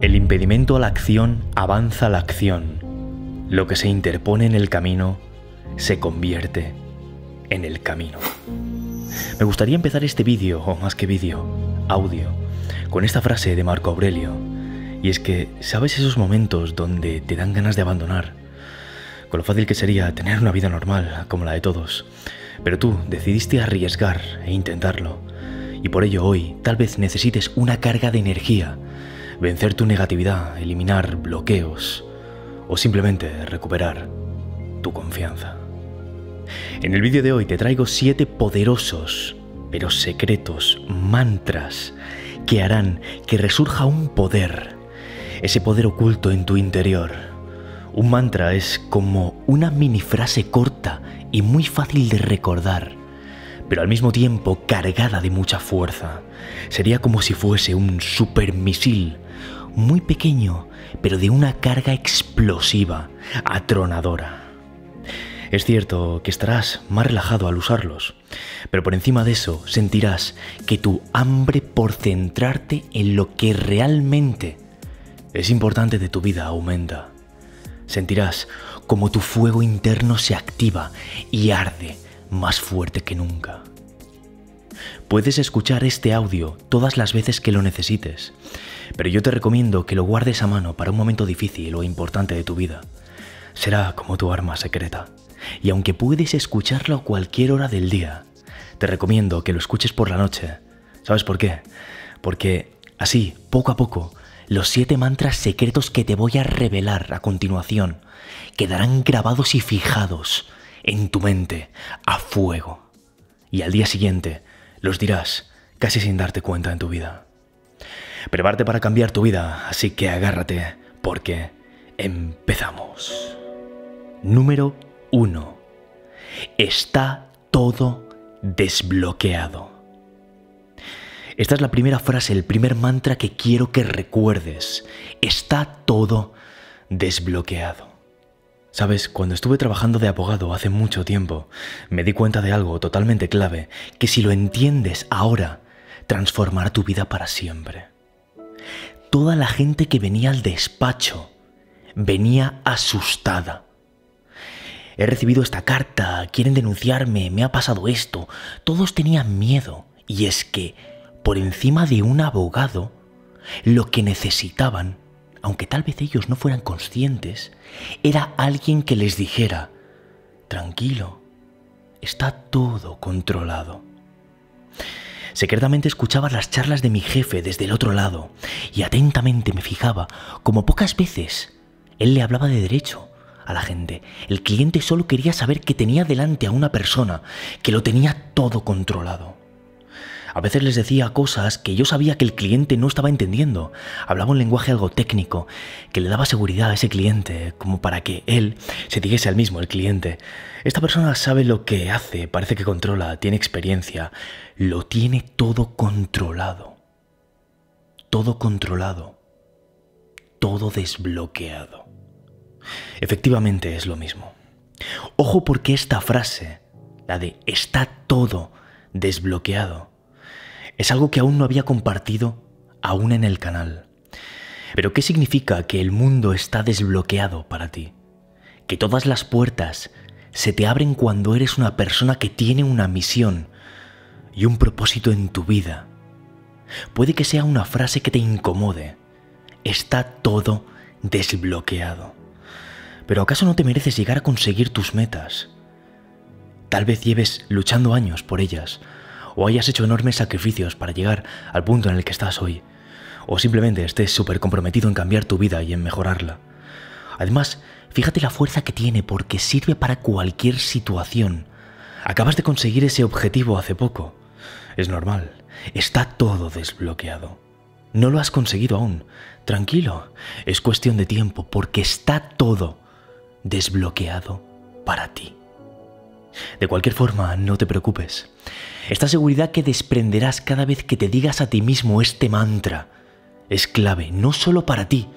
El impedimento a la acción avanza la acción. Lo que se interpone en el camino se convierte en el camino. Me gustaría empezar este vídeo, o más que vídeo, audio, con esta frase de Marco Aurelio. Y es que, ¿sabes esos momentos donde te dan ganas de abandonar? Con lo fácil que sería tener una vida normal, como la de todos. Pero tú decidiste arriesgar e intentarlo. Y por ello hoy tal vez necesites una carga de energía vencer tu negatividad, eliminar bloqueos o simplemente recuperar tu confianza. En el vídeo de hoy te traigo siete poderosos, pero secretos, mantras que harán que resurja un poder, ese poder oculto en tu interior. Un mantra es como una mini frase corta y muy fácil de recordar, pero al mismo tiempo cargada de mucha fuerza. Sería como si fuese un supermisil muy pequeño, pero de una carga explosiva, atronadora. Es cierto que estarás más relajado al usarlos, pero por encima de eso sentirás que tu hambre por centrarte en lo que realmente es importante de tu vida aumenta. Sentirás como tu fuego interno se activa y arde más fuerte que nunca. Puedes escuchar este audio todas las veces que lo necesites, pero yo te recomiendo que lo guardes a mano para un momento difícil o importante de tu vida. Será como tu arma secreta. Y aunque puedes escucharlo a cualquier hora del día, te recomiendo que lo escuches por la noche. ¿Sabes por qué? Porque así, poco a poco, los siete mantras secretos que te voy a revelar a continuación quedarán grabados y fijados en tu mente a fuego. Y al día siguiente los dirás casi sin darte cuenta en tu vida. Prepárate para cambiar tu vida, así que agárrate, porque empezamos. Número 1. Está todo desbloqueado. Esta es la primera frase, el primer mantra que quiero que recuerdes. Está todo desbloqueado. Sabes, cuando estuve trabajando de abogado hace mucho tiempo, me di cuenta de algo totalmente clave, que si lo entiendes ahora, transformará tu vida para siempre. Toda la gente que venía al despacho venía asustada. He recibido esta carta, quieren denunciarme, me ha pasado esto. Todos tenían miedo. Y es que, por encima de un abogado, lo que necesitaban aunque tal vez ellos no fueran conscientes, era alguien que les dijera, tranquilo, está todo controlado. Secretamente escuchaba las charlas de mi jefe desde el otro lado y atentamente me fijaba como pocas veces él le hablaba de derecho a la gente. El cliente solo quería saber que tenía delante a una persona que lo tenía todo controlado. A veces les decía cosas que yo sabía que el cliente no estaba entendiendo. Hablaba un lenguaje algo técnico que le daba seguridad a ese cliente, como para que él se dijese al mismo, el cliente. Esta persona sabe lo que hace, parece que controla, tiene experiencia, lo tiene todo controlado. Todo controlado. Todo desbloqueado. Efectivamente es lo mismo. Ojo porque esta frase, la de está todo desbloqueado, es algo que aún no había compartido aún en el canal. Pero ¿qué significa que el mundo está desbloqueado para ti? Que todas las puertas se te abren cuando eres una persona que tiene una misión y un propósito en tu vida. Puede que sea una frase que te incomode. Está todo desbloqueado. Pero ¿acaso no te mereces llegar a conseguir tus metas? Tal vez lleves luchando años por ellas, o hayas hecho enormes sacrificios para llegar al punto en el que estás hoy, o simplemente estés súper comprometido en cambiar tu vida y en mejorarla. Además, fíjate la fuerza que tiene porque sirve para cualquier situación. Acabas de conseguir ese objetivo hace poco. Es normal, está todo desbloqueado. No lo has conseguido aún. Tranquilo, es cuestión de tiempo porque está todo desbloqueado para ti. De cualquier forma, no te preocupes. Esta seguridad que desprenderás cada vez que te digas a ti mismo este mantra es clave, no solo para ti,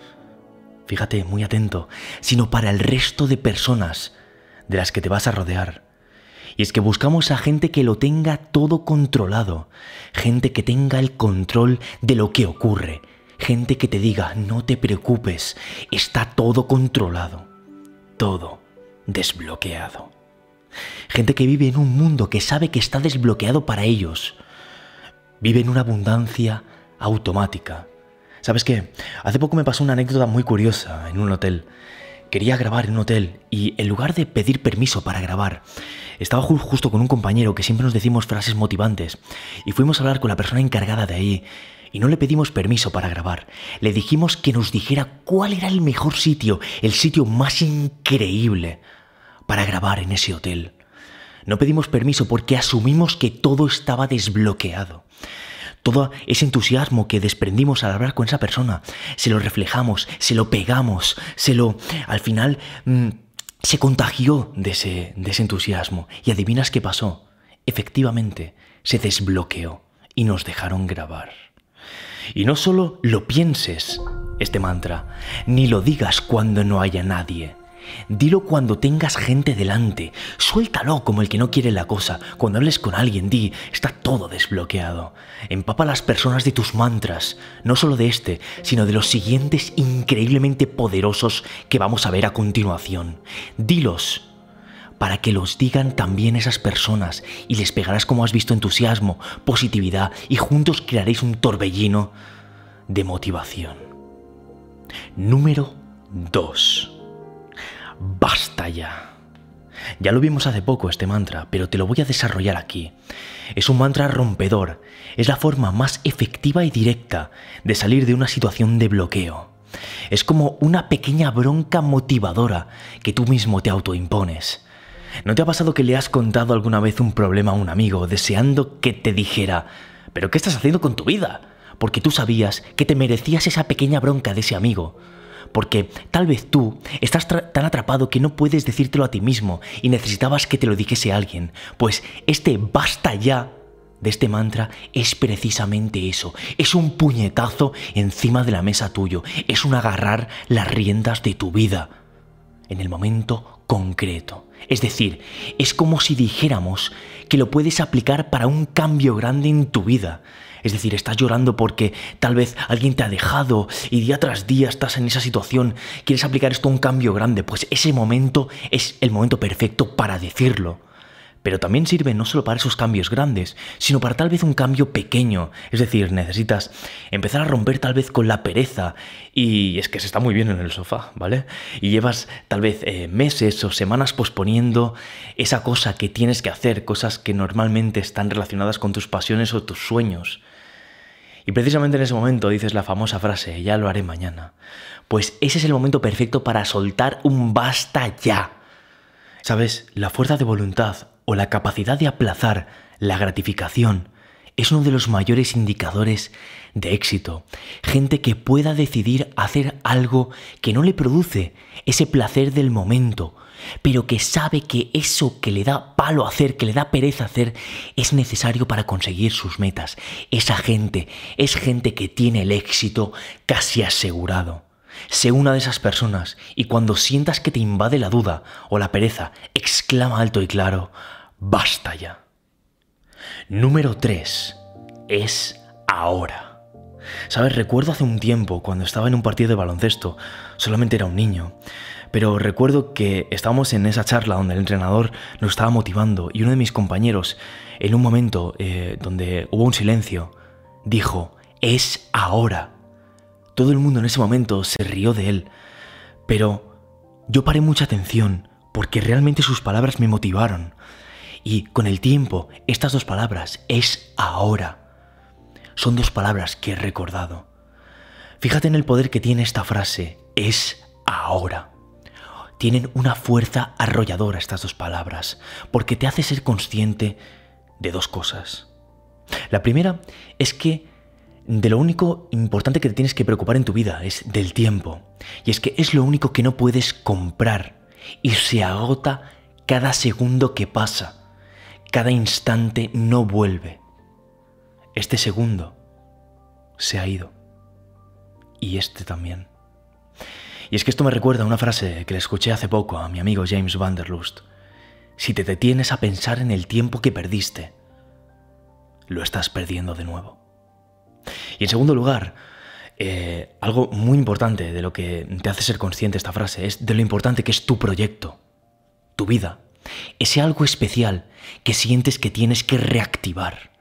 fíjate muy atento, sino para el resto de personas de las que te vas a rodear. Y es que buscamos a gente que lo tenga todo controlado, gente que tenga el control de lo que ocurre, Gente que te diga, no te preocupes, está todo controlado, todo desbloqueado. Gente que vive en un mundo que sabe que está desbloqueado para ellos. Vive en una abundancia automática. ¿Sabes qué? Hace poco me pasó una anécdota muy curiosa en un hotel. Quería grabar en un hotel y en lugar de pedir permiso para grabar, estaba justo con un compañero que siempre nos decimos frases motivantes y fuimos a hablar con la persona encargada de ahí y no le pedimos permiso para grabar. Le dijimos que nos dijera cuál era el mejor sitio, el sitio más increíble para grabar en ese hotel. No pedimos permiso porque asumimos que todo estaba desbloqueado. Todo ese entusiasmo que desprendimos al hablar con esa persona, se lo reflejamos, se lo pegamos, se lo... Al final mm, se contagió de ese, de ese entusiasmo. Y adivinas qué pasó. Efectivamente, se desbloqueó y nos dejaron grabar. Y no solo lo pienses, este mantra, ni lo digas cuando no haya nadie. Dilo cuando tengas gente delante. Suéltalo como el que no quiere la cosa. Cuando hables con alguien, di, está todo desbloqueado. Empapa a las personas de tus mantras, no solo de este, sino de los siguientes increíblemente poderosos que vamos a ver a continuación. Dilos para que los digan también esas personas y les pegarás como has visto entusiasmo, positividad y juntos crearéis un torbellino de motivación. Número 2 basta ya. Ya lo vimos hace poco este mantra, pero te lo voy a desarrollar aquí. Es un mantra rompedor, es la forma más efectiva y directa de salir de una situación de bloqueo. Es como una pequeña bronca motivadora que tú mismo te autoimpones. ¿No te ha pasado que le has contado alguna vez un problema a un amigo deseando que te dijera, pero ¿qué estás haciendo con tu vida? Porque tú sabías que te merecías esa pequeña bronca de ese amigo, porque tal vez tú estás tan atrapado que no puedes decírtelo a ti mismo y necesitabas que te lo dijese alguien. Pues este basta ya de este mantra es precisamente eso. Es un puñetazo encima de la mesa tuyo. Es un agarrar las riendas de tu vida en el momento concreto. Es decir, es como si dijéramos que lo puedes aplicar para un cambio grande en tu vida. Es decir, estás llorando porque tal vez alguien te ha dejado y día tras día estás en esa situación, quieres aplicar esto a un cambio grande, pues ese momento es el momento perfecto para decirlo. Pero también sirve no solo para esos cambios grandes, sino para tal vez un cambio pequeño. Es decir, necesitas empezar a romper tal vez con la pereza. Y es que se está muy bien en el sofá, ¿vale? Y llevas tal vez eh, meses o semanas posponiendo esa cosa que tienes que hacer, cosas que normalmente están relacionadas con tus pasiones o tus sueños. Y precisamente en ese momento dices la famosa frase, ya lo haré mañana. Pues ese es el momento perfecto para soltar un basta ya. Sabes, la fuerza de voluntad o la capacidad de aplazar la gratificación es uno de los mayores indicadores de éxito. Gente que pueda decidir hacer algo que no le produce ese placer del momento, pero que sabe que eso que le da palo hacer, que le da pereza hacer, es necesario para conseguir sus metas. Esa gente es gente que tiene el éxito casi asegurado. Sé una de esas personas y cuando sientas que te invade la duda o la pereza, exclama alto y claro, basta ya. Número 3. Es ahora. Sabes, recuerdo hace un tiempo, cuando estaba en un partido de baloncesto, solamente era un niño, pero recuerdo que estábamos en esa charla donde el entrenador nos estaba motivando y uno de mis compañeros, en un momento eh, donde hubo un silencio, dijo, es ahora. Todo el mundo en ese momento se rió de él, pero yo paré mucha atención porque realmente sus palabras me motivaron. Y con el tiempo, estas dos palabras, es ahora, son dos palabras que he recordado. Fíjate en el poder que tiene esta frase, es ahora. Tienen una fuerza arrolladora estas dos palabras, porque te hace ser consciente de dos cosas. La primera es que de lo único importante que te tienes que preocupar en tu vida es del tiempo. Y es que es lo único que no puedes comprar y se agota cada segundo que pasa. Cada instante no vuelve. Este segundo se ha ido. Y este también. Y es que esto me recuerda a una frase que le escuché hace poco a mi amigo James Vanderlust. Si te detienes a pensar en el tiempo que perdiste, lo estás perdiendo de nuevo. Y en segundo lugar, eh, algo muy importante de lo que te hace ser consciente esta frase es de lo importante que es tu proyecto, tu vida, ese algo especial que sientes que tienes que reactivar,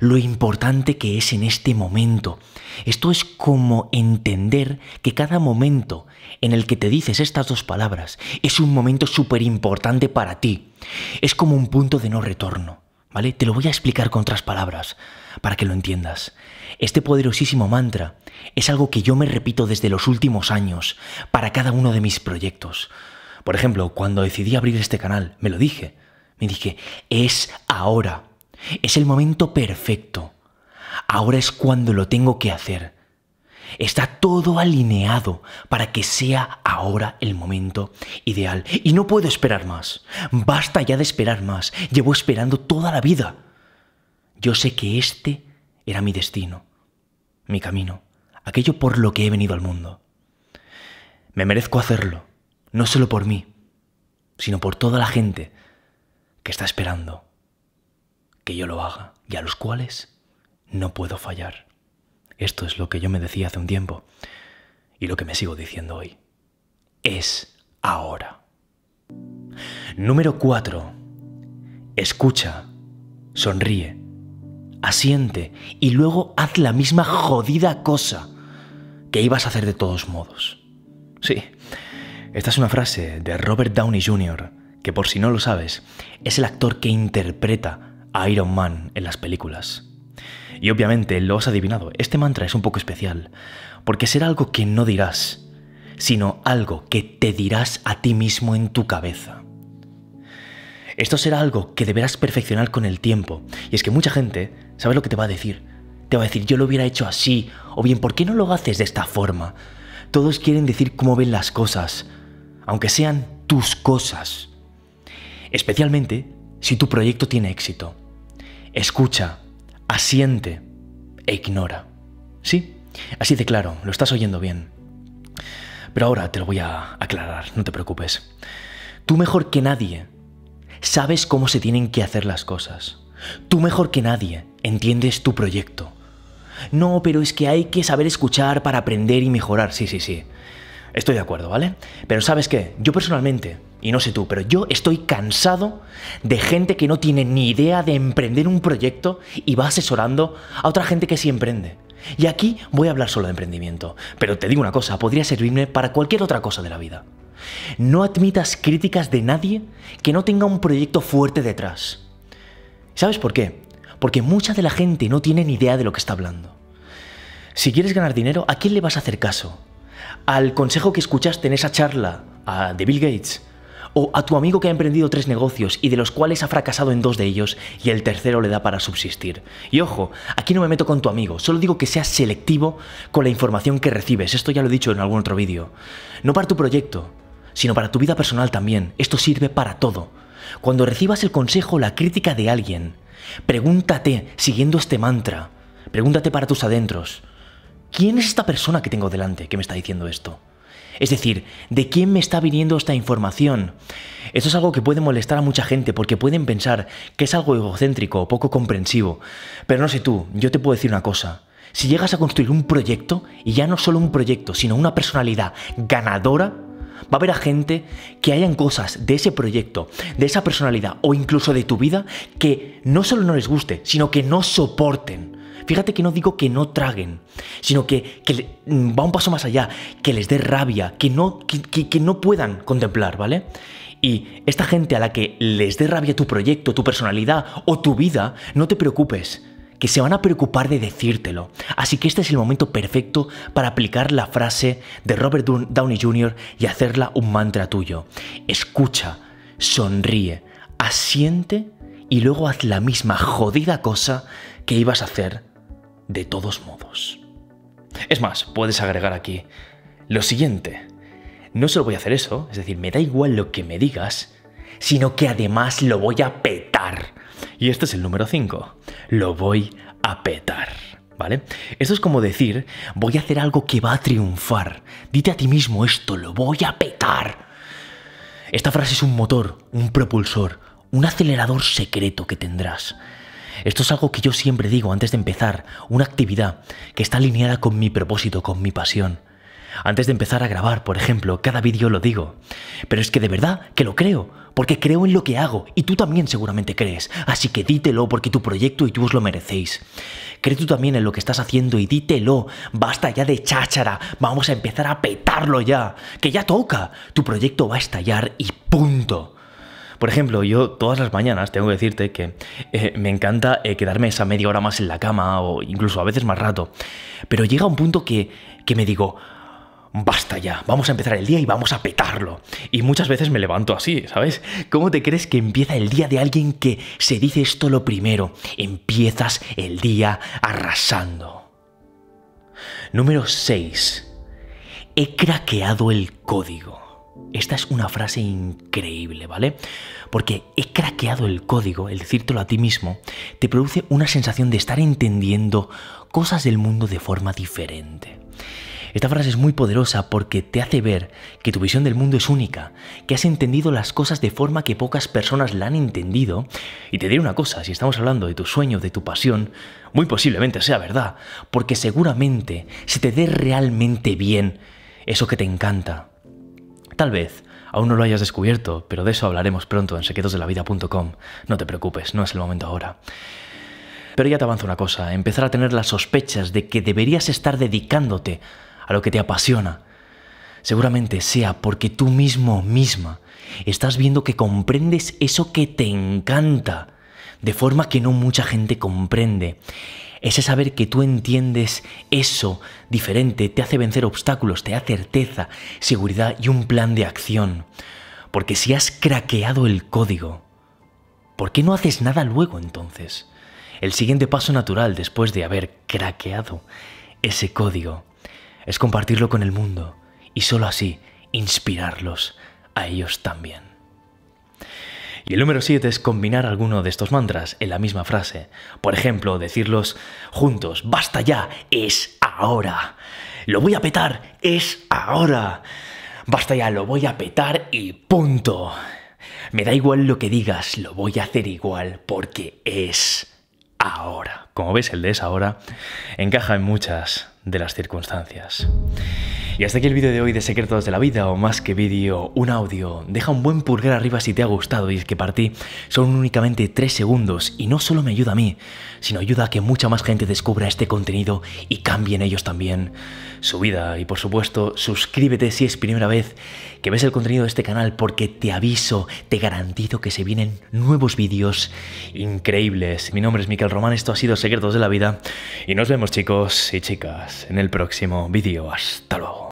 lo importante que es en este momento. Esto es como entender que cada momento en el que te dices estas dos palabras es un momento súper importante para ti. Es como un punto de no retorno, ¿vale? Te lo voy a explicar con otras palabras para que lo entiendas. Este poderosísimo mantra es algo que yo me repito desde los últimos años para cada uno de mis proyectos. Por ejemplo, cuando decidí abrir este canal, me lo dije. Me dije, es ahora. Es el momento perfecto. Ahora es cuando lo tengo que hacer. Está todo alineado para que sea ahora el momento ideal. Y no puedo esperar más. Basta ya de esperar más. Llevo esperando toda la vida. Yo sé que este era mi destino, mi camino, aquello por lo que he venido al mundo. Me merezco hacerlo, no solo por mí, sino por toda la gente que está esperando que yo lo haga y a los cuales no puedo fallar. Esto es lo que yo me decía hace un tiempo y lo que me sigo diciendo hoy. Es ahora. Número 4. Escucha, sonríe, asiente y luego haz la misma jodida cosa que ibas a hacer de todos modos. Sí, esta es una frase de Robert Downey Jr., que por si no lo sabes, es el actor que interpreta a Iron Man en las películas. Y obviamente lo has adivinado, este mantra es un poco especial, porque será algo que no dirás, sino algo que te dirás a ti mismo en tu cabeza. Esto será algo que deberás perfeccionar con el tiempo, y es que mucha gente sabe lo que te va a decir. Te va a decir, yo lo hubiera hecho así, o bien, ¿por qué no lo haces de esta forma? Todos quieren decir cómo ven las cosas, aunque sean tus cosas. Especialmente si tu proyecto tiene éxito. Escucha, asiente e ignora. ¿Sí? Así de claro, lo estás oyendo bien. Pero ahora te lo voy a aclarar, no te preocupes. Tú mejor que nadie sabes cómo se tienen que hacer las cosas. Tú mejor que nadie entiendes tu proyecto. No, pero es que hay que saber escuchar para aprender y mejorar. Sí, sí, sí. Estoy de acuerdo, ¿vale? Pero sabes qué, yo personalmente, y no sé tú, pero yo estoy cansado de gente que no tiene ni idea de emprender un proyecto y va asesorando a otra gente que sí emprende. Y aquí voy a hablar solo de emprendimiento, pero te digo una cosa, podría servirme para cualquier otra cosa de la vida. No admitas críticas de nadie que no tenga un proyecto fuerte detrás. ¿Sabes por qué? Porque mucha de la gente no tiene ni idea de lo que está hablando. Si quieres ganar dinero, ¿a quién le vas a hacer caso? ¿Al consejo que escuchaste en esa charla de Bill Gates? ¿O a tu amigo que ha emprendido tres negocios y de los cuales ha fracasado en dos de ellos y el tercero le da para subsistir? Y ojo, aquí no me meto con tu amigo, solo digo que seas selectivo con la información que recibes, esto ya lo he dicho en algún otro vídeo. No para tu proyecto, sino para tu vida personal también, esto sirve para todo. Cuando recibas el consejo o la crítica de alguien, pregúntate, siguiendo este mantra, pregúntate para tus adentros, ¿quién es esta persona que tengo delante que me está diciendo esto? Es decir, ¿de quién me está viniendo esta información? Esto es algo que puede molestar a mucha gente porque pueden pensar que es algo egocéntrico o poco comprensivo. Pero no sé tú, yo te puedo decir una cosa. Si llegas a construir un proyecto, y ya no solo un proyecto, sino una personalidad ganadora, Va a haber a gente que hayan cosas de ese proyecto, de esa personalidad o incluso de tu vida que no solo no les guste, sino que no soporten. Fíjate que no digo que no traguen, sino que, mm, va un paso más allá, que les dé rabia, que no, que no puedan contemplar, ¿vale? Y esta gente a la que les dé rabia tu proyecto, tu personalidad o tu vida, no te preocupes, que se van a preocupar de decírtelo. Así que este es el momento perfecto para aplicar la frase de Robert Downey Jr. y hacerla un mantra tuyo. Escucha, sonríe, asiente y luego haz la misma jodida cosa que ibas a hacer de todos modos. Es más, puedes agregar aquí lo siguiente. No solo voy a hacer eso, es decir, me da igual lo que me digas, sino que además lo voy a petar. Y este es el número 5. Lo voy a petar. ¿Vale? Esto es como decir, voy a hacer algo que va a triunfar. Dite a ti mismo esto, lo voy a petar. Esta frase es un motor, un propulsor, un acelerador secreto que tendrás. Esto es algo que yo siempre digo antes de empezar una actividad que está alineada con mi propósito, con mi pasión. Antes de empezar a grabar, por ejemplo, cada vídeo lo digo. Pero es que de verdad que lo creo, porque creo en lo que hago y tú también seguramente crees. Así que dítelo porque tu proyecto y tú os lo merecéis. Cree tú también en lo que estás haciendo y dítelo. Basta ya de cháchara, vamos a empezar a petarlo ya. Que ya toca. Tu proyecto va a estallar y punto. Por ejemplo, yo todas las mañanas tengo que decirte que eh, me encanta eh, quedarme esa media hora más en la cama o incluso a veces más rato. Pero llega un punto que, que me digo, basta ya, vamos a empezar el día y vamos a petarlo. Y muchas veces me levanto así, ¿sabes? ¿Cómo te crees que empieza el día de alguien que se dice esto lo primero? Empiezas el día arrasando. Número 6. He craqueado el código. Esta es una frase increíble, ¿vale? Porque he craqueado el código, el decírtelo a ti mismo, te produce una sensación de estar entendiendo cosas del mundo de forma diferente. Esta frase es muy poderosa porque te hace ver que tu visión del mundo es única, que has entendido las cosas de forma que pocas personas la han entendido. Y te diré una cosa, si estamos hablando de tu sueño, de tu pasión, muy posiblemente sea verdad, porque seguramente se te dé realmente bien eso que te encanta. Tal vez aún no lo hayas descubierto, pero de eso hablaremos pronto en secretosdelavida.com. No te preocupes, no es el momento ahora. Pero ya te avanzo una cosa, empezar a tener las sospechas de que deberías estar dedicándote a lo que te apasiona. Seguramente sea porque tú mismo misma estás viendo que comprendes eso que te encanta, de forma que no mucha gente comprende. Ese saber que tú entiendes eso diferente te hace vencer obstáculos, te da certeza, seguridad y un plan de acción. Porque si has craqueado el código, ¿por qué no haces nada luego entonces? El siguiente paso natural después de haber craqueado ese código es compartirlo con el mundo y solo así inspirarlos a ellos también. Y el número 7 es combinar alguno de estos mantras en la misma frase. Por ejemplo, decirlos juntos, basta ya, es ahora. Lo voy a petar, es ahora. Basta ya, lo voy a petar y punto. Me da igual lo que digas, lo voy a hacer igual porque es ahora. Como ves, el de es ahora encaja en muchas de las circunstancias. Y hasta aquí el vídeo de hoy de Secretos de la Vida, o más que vídeo, un audio. Deja un buen pulgar arriba si te ha gustado, y es que para ti son únicamente 3 segundos, y no solo me ayuda a mí, sino ayuda a que mucha más gente descubra este contenido y cambien ellos también su vida. Y por supuesto, suscríbete si es primera vez que ves el contenido de este canal, porque te aviso, te garantizo que se vienen nuevos vídeos increíbles. Mi nombre es Miquel Román, esto ha sido Secretos de la Vida, y nos vemos chicos y chicas en el próximo vídeo. Hasta luego.